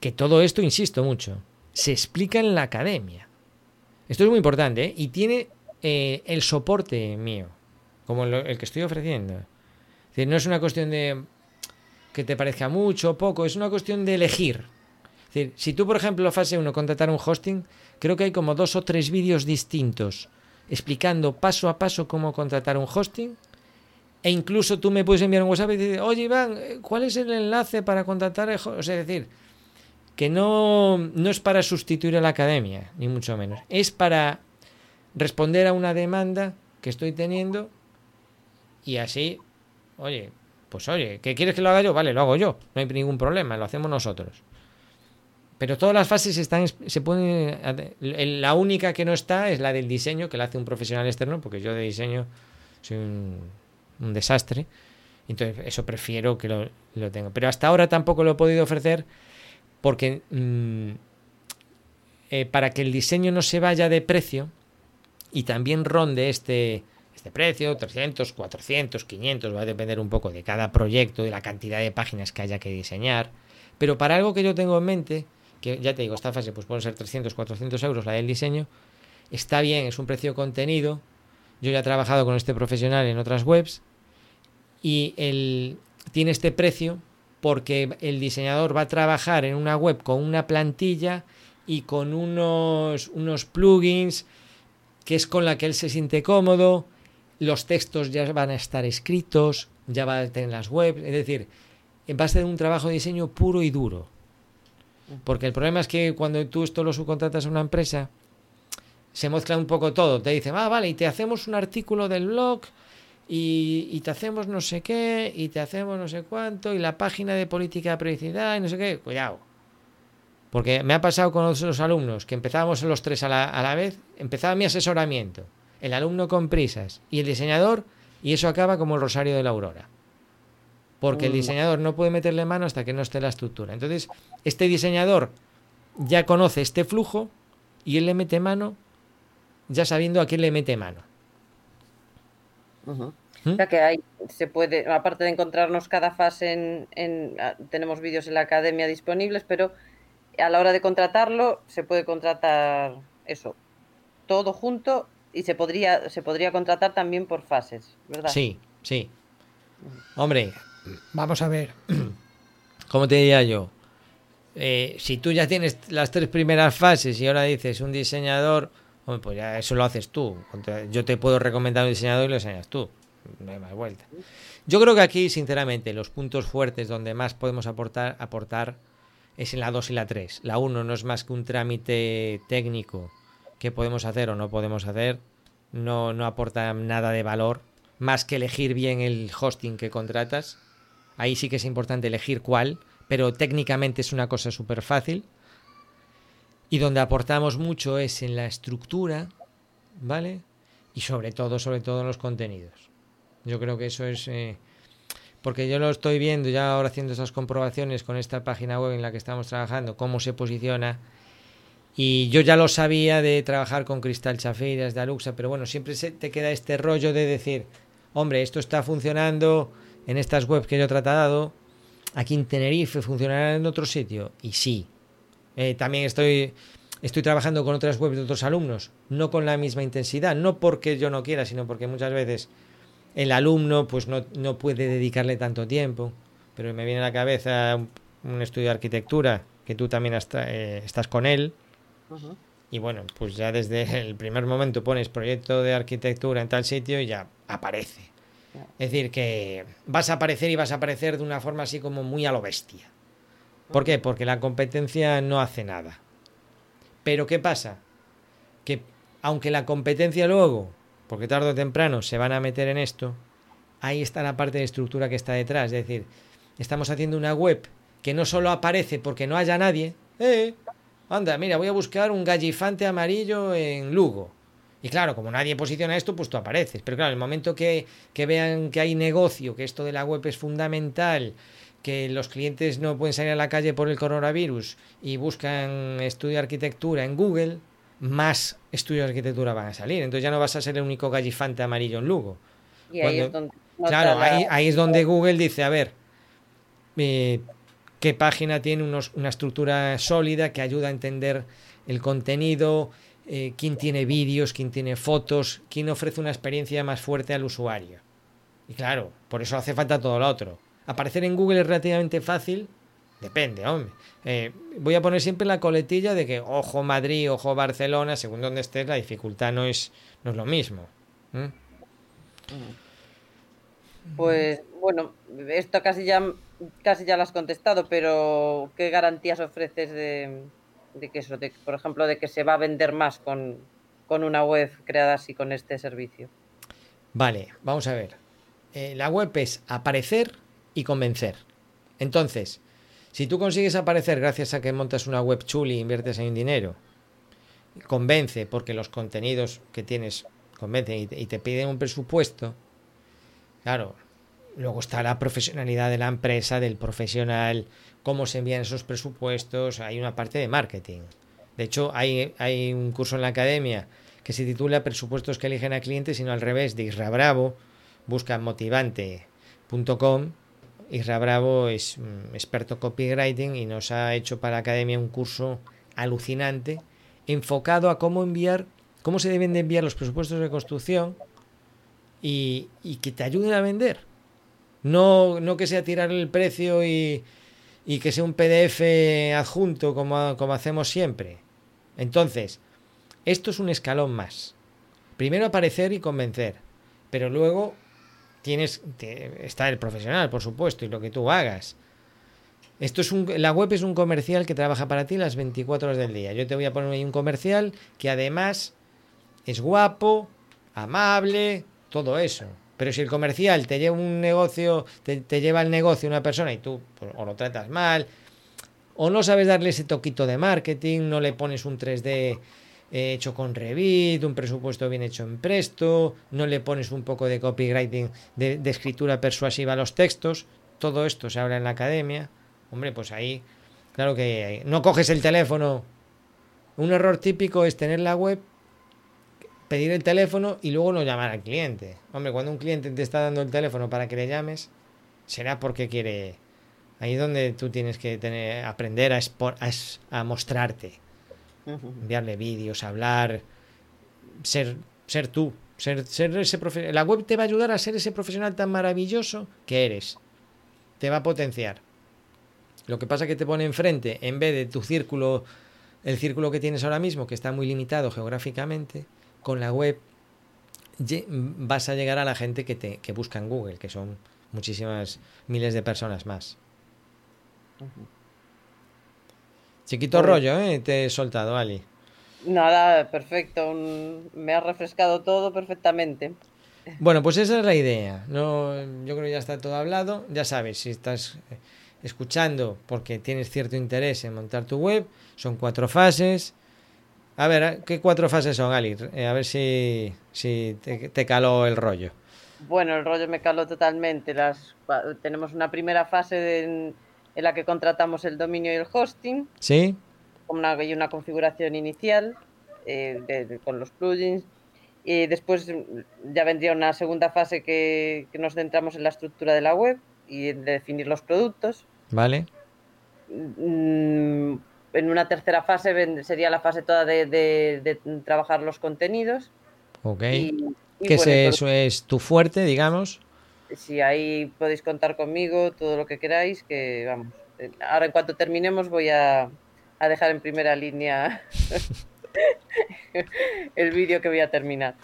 que todo esto, insisto mucho, se explica en la academia. Esto es muy importante, ¿eh? Y tiene eh, el soporte mío, como el que estoy ofreciendo. No es una cuestión de que te parezca mucho o poco, es una cuestión de elegir. Decir, si tú, por ejemplo, fase 1, contratar un hosting, creo que hay como dos o tres vídeos distintos explicando paso a paso cómo contratar un hosting e incluso tú me puedes enviar un WhatsApp y decir, oye Iván, ¿cuál es el enlace para contratar? El es decir, que no, no es para sustituir a la academia, ni mucho menos. Es para responder a una demanda que estoy teniendo y así, oye, pues oye, ¿qué quieres que lo haga yo? Vale, lo hago yo, no hay ningún problema, lo hacemos nosotros. Pero todas las fases están, se pueden, la única que no está es la del diseño, que la hace un profesional externo, porque yo de diseño soy un un desastre. Entonces, eso prefiero que lo, lo, tenga. Pero hasta ahora tampoco lo he podido ofrecer porque mm, eh, para que el diseño no se vaya de precio y también ronde este, este precio, 300, 400, 500, va a depender un poco de cada proyecto, de la cantidad de páginas que haya que diseñar. Pero para algo que yo tengo en mente, que ya te digo, esta fase pues pueden ser 300, 400 euros la del diseño, está bien, es un precio contenido. Yo ya he trabajado con este profesional en otras webs y el, tiene este precio porque el diseñador va a trabajar en una web con una plantilla y con unos, unos plugins que es con la que él se siente cómodo, los textos ya van a estar escritos, ya va a tener las webs, es decir, va a ser un trabajo de diseño puro y duro. Porque el problema es que cuando tú esto lo subcontratas a una empresa, se mezcla un poco todo. Te dicen, ah, vale, y te hacemos un artículo del blog y, te hacemos no sé qué, y te hacemos no sé cuánto, y la página de política de publicidad, y no sé qué, cuidado. Porque me ha pasado con otros alumnos que empezábamos los tres a la, a la vez, empezaba mi asesoramiento, el alumno con prisas y el diseñador, y eso acaba como el rosario de la aurora. Porque el diseñador no puede meterle mano hasta que no esté la estructura. Entonces, este diseñador ya conoce este flujo y él le mete mano ya sabiendo a quién le mete mano. ¿Mm? Ya que hay, se puede, aparte de encontrarnos cada fase en, ah, tenemos vídeos en la academia disponibles, pero a la hora de contratarlo se puede contratar eso, todo junto y se podría, se podría contratar también por fases, ¿verdad? Sí, sí. Hombre, vamos a ver. (clears throat) ¿Cómo te diría yo? Eh, si tú ya tienes las tres primeras fases y ahora dices un diseñador pues ya eso lo haces tú. Yo te puedo recomendar un diseñador y lo enseñas tú. No hay más vuelta. Yo creo que aquí, sinceramente, los puntos fuertes donde más podemos aportar, aportar es en la 2 y la 3. La 1 no es más que un trámite técnico que podemos hacer o no podemos hacer. No, no aporta nada de valor, más que elegir bien el hosting que contratas. Ahí sí que es importante elegir cuál, pero técnicamente es una cosa súper fácil y donde aportamos mucho es en la estructura, ¿vale? Y sobre todo, sobre todo en los contenidos. Yo creo que eso es... Eh, porque yo lo estoy viendo ya ahora haciendo esas comprobaciones con esta página web en la que estamos trabajando, cómo se posiciona. Y yo ya lo sabía de trabajar con Cristal Chafiras, de Aluxa, pero bueno, siempre se te queda este rollo de decir, hombre, esto está funcionando en estas webs que yo he tratado, aquí en Tenerife funcionará en otro sitio. Y sí, eh, también estoy, estoy trabajando con otras webs de otros alumnos, no con la misma intensidad, no porque yo no quiera, sino porque muchas veces el alumno pues no, no puede dedicarle tanto tiempo. Pero me viene a la cabeza un, estudio de arquitectura, que tú también eh, estás con él. Y bueno, pues ya desde el primer momento pones proyecto de arquitectura en tal sitio y ya aparece. Es decir, que vas a aparecer y vas a aparecer de una forma así como muy a lo bestia. ¿Por qué? Porque la competencia no hace nada. Pero ¿qué pasa? Que aunque la competencia luego, porque tarde o temprano se van a meter en esto, ahí está la parte de estructura que está detrás. Es decir, estamos haciendo una web que no solo aparece porque no haya nadie. Eh, anda, mira, voy a buscar un gallifante amarillo en Lugo. Y claro, como nadie posiciona esto, pues tú apareces. Pero claro, el momento que, que vean que hay negocio, que esto de la web es fundamental, que los clientes no pueden salir a la calle por el coronavirus y buscan estudio de arquitectura en Google, más estudios de arquitectura van a salir. Entonces ya no vas a ser el único gallifante amarillo en Lugo. Y ahí es donde claro, ahí, es donde Google dice, a ver, eh, qué página tiene unos, una estructura sólida que ayuda a entender el contenido, eh, quién tiene vídeos, quién tiene fotos, quién ofrece una experiencia más fuerte al usuario. Y claro, por eso hace falta todo lo otro. Aparecer en Google es relativamente fácil, depende, hombre. Eh, voy a poner siempre la coletilla de que ojo Madrid, ojo Barcelona, según donde estés, la dificultad no es, no es lo mismo. Pues bueno, esto casi ya casi ya lo has contestado, pero ¿qué garantías ofreces de, de que eso, de, por ejemplo, de que se va a vender más con, una web creada así con este servicio. Vale, vamos a ver. Eh, la web es aparecer y convencer. Entonces, si tú consigues aparecer gracias a que montas una web chuli e inviertes en dinero, convence porque los contenidos que tienes convencen y te piden un presupuesto, claro, luego está la profesionalidad de la empresa, del profesional, cómo se envían esos presupuestos, hay una parte de marketing. De hecho, hay, hay un curso en la academia que se titula Presupuestos que eligen a clientes, sino al revés, de Isra Bravo. Busca motivante.com. Isra Bravo es experto copywriting y nos ha hecho para la academia un curso alucinante enfocado a cómo enviar, cómo se deben de enviar los presupuestos de construcción y, y que te ayuden a vender. No, no que sea tirar el precio y, y que sea un PDF adjunto como, como hacemos siempre. Entonces, esto es un escalón más. Primero aparecer y convencer, pero luego tienes está el profesional, por supuesto, y lo que tú hagas. Esto es un, la web es un comercial que trabaja para ti las 24 horas del día. Yo te voy a poner ahí un comercial que además es guapo, amable, todo eso. Pero si el comercial te lleva un negocio, te, lleva el negocio una persona y tú pues, o lo tratas mal, o no sabes darle ese toquito de marketing, no le pones un 3D eh, hecho con Revit, un presupuesto bien hecho en Presto, no le pones un poco de copywriting, de, de escritura persuasiva a los textos, todo esto se habla en la academia, hombre, pues ahí, claro que no coges el teléfono. Un error típico es tener la web pedir el teléfono y luego no llamar al cliente. Hombre, cuando un cliente te está dando el teléfono para que le llames, será porque quiere. Ahí es donde tú tienes que tener, aprender a, a, mostrarte, enviarle vídeos, hablar, ser, ser tú, ser, ser ese profesional. La web te va a ayudar a ser ese profesional tan maravilloso que eres. Te va a potenciar. Lo que pasa es que te pone enfrente, en vez de tu círculo, el círculo que tienes ahora mismo, que está muy limitado geográficamente, con la web vas a llegar a la gente que, te, que busca en Google, que son muchísimas miles de personas más. Chiquito rollo, ¿eh? Te he soltado, Ali. Nada, perfecto. Me ha refrescado todo perfectamente. Bueno, pues esa es la idea. No, yo creo que ya está todo hablado. Ya sabes, si estás escuchando porque tienes cierto interés en montar tu web, son cuatro fases. A ver, ¿qué cuatro fases son, Ali? Eh, a ver si, si te, caló el rollo. Bueno, el rollo me caló totalmente. Las, tenemos una primera fase en, la que contratamos el dominio y el hosting. Sí. Una, y una configuración inicial eh, con los plugins. Y después ya vendría una segunda fase que, que, nos centramos en la estructura de la web y en definir los productos. Vale. Mm, en una tercera fase sería la fase toda de, trabajar los contenidos. Ok. que eso es tu fuerte, digamos. Si ahí podéis contar conmigo, todo lo que queráis, que vamos. Ahora en cuanto terminemos voy a, dejar en primera línea (laughs) el vídeo que voy a terminar.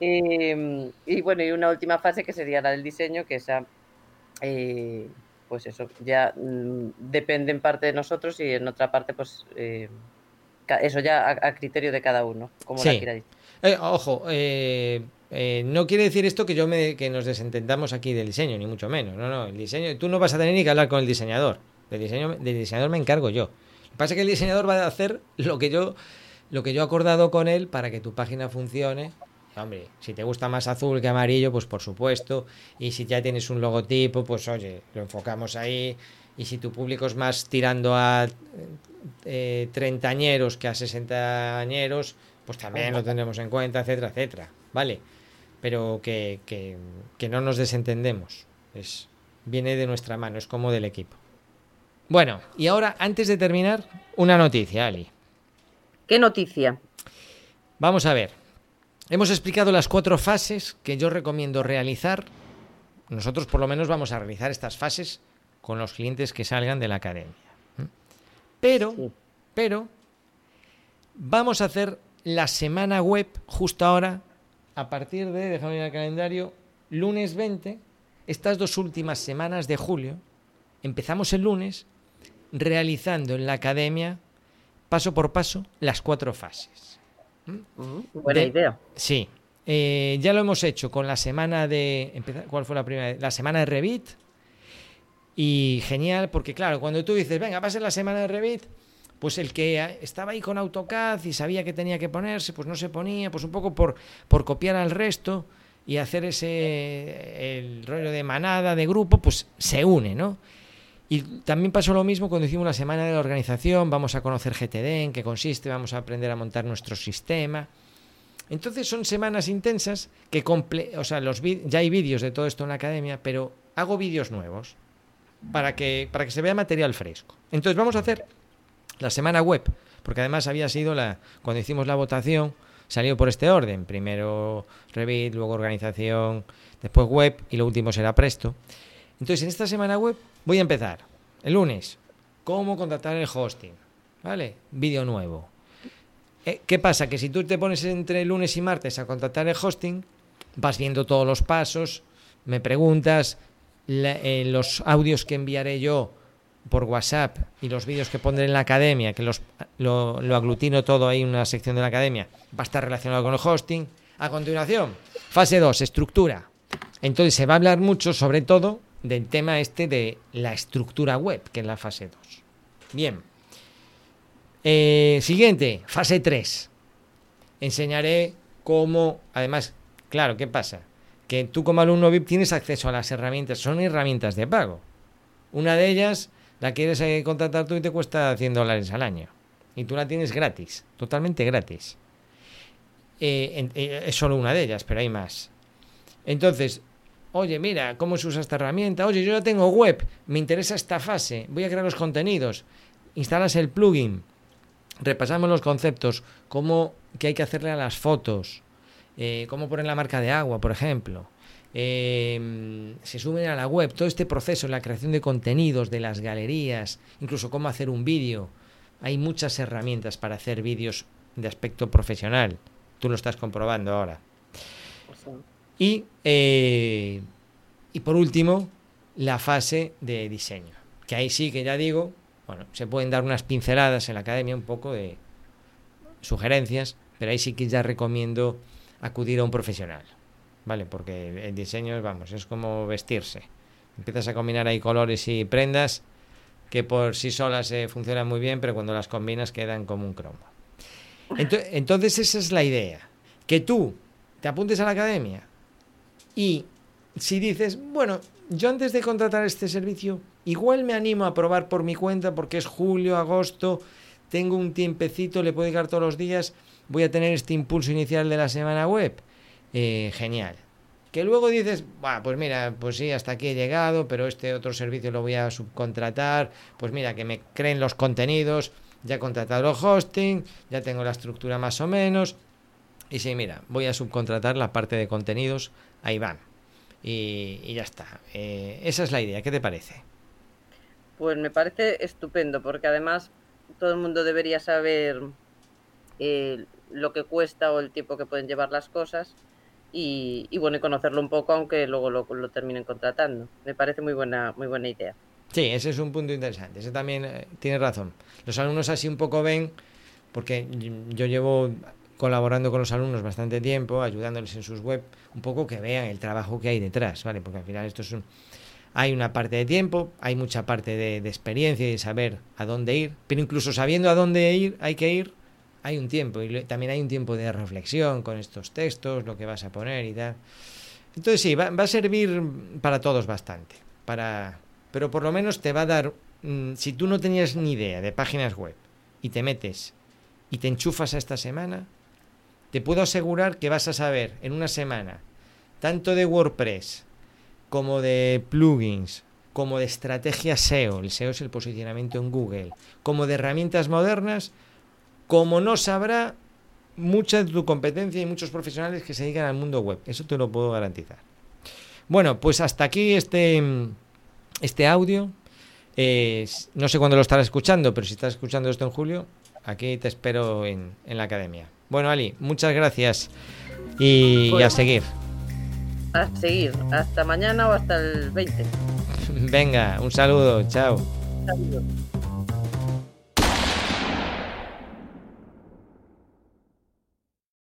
Y, bueno, y una última fase que sería la del diseño, que esa eh, pues eso, ya mm, depende en parte de nosotros y en otra parte, pues eh, eso ya a, criterio de cada uno, como la quiera eh, ojo, eh, no quiere decir esto que yo me, que nos desentendamos aquí del diseño, ni mucho menos. No, no, el diseño, tú no vas a tener ni que hablar con el diseñador. Del diseño, del diseñador me encargo yo. Lo que pasa es que el diseñador va a hacer lo que yo, lo que yo he acordado con él para que tu página funcione Hombre, si te gusta más azul que amarillo, pues por supuesto. Y si ya tienes un logotipo, pues oye, lo enfocamos ahí. Y si tu público es más tirando a eh, treintañeros que a sesentañeros, pues también lo tendremos en cuenta, etcétera, etcétera. ¿Vale? Pero que, que, que no nos desentendemos. Es, viene de nuestra mano, es como del equipo. Bueno, y ahora, antes de terminar, una noticia, Ali. ¿Qué noticia? Vamos a ver. Hemos explicado las cuatro fases que yo recomiendo realizar. Nosotros por lo menos vamos a realizar estas fases con los clientes que salgan de la academia. Pero, pero, vamos a hacer la semana web justo ahora, a partir de, déjame ir el calendario, lunes 20, estas dos últimas semanas de julio, empezamos el lunes realizando en la academia, paso por paso, las cuatro fases. Buena idea. Sí. Eh, ya lo hemos hecho con la semana de. ¿Cuál fue la primera? La semana de Revit. Y genial, porque claro, cuando tú dices, venga, va a ser la semana de Revit, pues el que estaba ahí con AutoCAD y sabía que tenía que ponerse, pues no se ponía, pues un poco por, por copiar al resto y hacer ese el rollo de manada, de grupo, pues se une, ¿no? Y también pasó lo mismo cuando hicimos la semana de la organización, vamos a conocer GTD, en qué consiste, vamos a aprender a montar nuestro sistema. Entonces son semanas intensas que o sea, los ya hay vídeos de todo esto en la academia, pero hago vídeos nuevos para que, para que se vea material fresco. Entonces vamos a hacer la semana web, porque además había sido la cuando hicimos la votación salió por este orden, primero Revit, luego organización, después web y lo último será Presto. Entonces en esta semana web Voy a empezar. El lunes, cómo contratar el hosting. ¿Vale? Vídeo nuevo. Eh, ¿Qué pasa? Que si tú te pones entre lunes y martes a contratar el hosting, vas viendo todos los pasos, me preguntas, eh, los audios que enviaré yo por WhatsApp y los vídeos que pondré en la academia, que los, lo, lo, aglutino todo ahí en una sección de la academia, va a estar relacionado con el hosting. A continuación, fase 2, estructura. Entonces se va a hablar mucho, sobre todo, del tema este de la estructura web, que es la fase 2. Bien. Eh, siguiente, fase 3. Enseñaré cómo, además, claro, ¿qué pasa? Que tú como alumno VIP tienes acceso a las herramientas, son herramientas de pago. Una de ellas la quieres eh, contratar tú y te cuesta 100 dólares al año. Y tú la tienes gratis, totalmente gratis. Eh, es solo una de ellas, pero hay más. Entonces, Oye, mira, ¿cómo se usa esta herramienta? Oye, yo ya tengo web, me interesa esta fase, voy a crear los contenidos. Instalas el plugin, repasamos los conceptos, cómo que hay que hacerle a las fotos, eh, cómo poner la marca de agua, por ejemplo. Eh, se suben a la web, todo este proceso, la creación de contenidos, de las galerías, incluso cómo hacer un vídeo. Hay muchas herramientas para hacer vídeos de aspecto profesional. Tú lo estás comprobando ahora. Y, eh, y por último, la fase de diseño. Que ahí sí que ya digo, bueno, se pueden dar unas pinceladas en la academia, un poco de sugerencias, pero ahí sí que ya recomiendo acudir a un profesional, ¿vale? Porque el diseño, vamos, es como vestirse. Empiezas a combinar ahí colores y prendas que por sí solas eh, funcionan muy bien, pero cuando las combinas quedan como un cromo. Entonces esa es la idea, que tú te apuntes a la academia, y si dices, bueno, yo antes de contratar este servicio, igual me animo a probar por mi cuenta porque es julio, agosto, tengo un tiempecito, le puedo llegar todos los días, voy a tener este impulso inicial de la semana web. Eh, genial. Que luego dices, pues mira, pues sí, hasta aquí he llegado, pero este otro servicio lo voy a subcontratar, pues mira, que me creen los contenidos, ya he contratado el hosting, ya tengo la estructura más o menos, y sí, mira, voy a subcontratar la parte de contenidos, ahí van. Y, ya está. Eh, esa es la idea, ¿qué te parece? Pues me parece estupendo, porque además todo el mundo debería saber eh, lo que cuesta o el tiempo que pueden llevar las cosas y, bueno, y conocerlo un poco, aunque luego lo, terminen contratando. Me parece muy buena, muy buena idea. Sí, ese es un punto interesante. Ese también eh, tiene razón. Los alumnos así un poco ven, porque yo llevo colaborando con los alumnos bastante tiempo, ayudándoles en sus web, un poco que vean el trabajo que hay detrás, ¿vale? Porque al final esto es un, hay una parte de tiempo, hay mucha parte de, experiencia y de saber a dónde ir, pero incluso sabiendo a dónde ir, hay que ir, hay un tiempo y también hay un tiempo de reflexión con estos textos, lo que vas a poner y tal. Entonces sí, va, a servir para todos bastante, para, pero por lo menos te va a dar, mm, si tú no tenías ni idea de páginas web y te metes y te enchufas a esta semana, te puedo asegurar que vas a saber en una semana tanto de WordPress, como de plugins, como de estrategia SEO, el SEO es el posicionamiento en Google, como de herramientas modernas, como no sabrá mucha de tu competencia y muchos profesionales que se dedican al mundo web. Eso te lo puedo garantizar. Bueno, pues hasta aquí este, este audio. no sé cuándo lo estarás escuchando, pero si estás escuchando esto en julio, aquí te espero en, la academia. Bueno, Ali, muchas gracias y a seguir a seguir. Hasta mañana o hasta el 20. (laughs) Venga, un saludo, chao.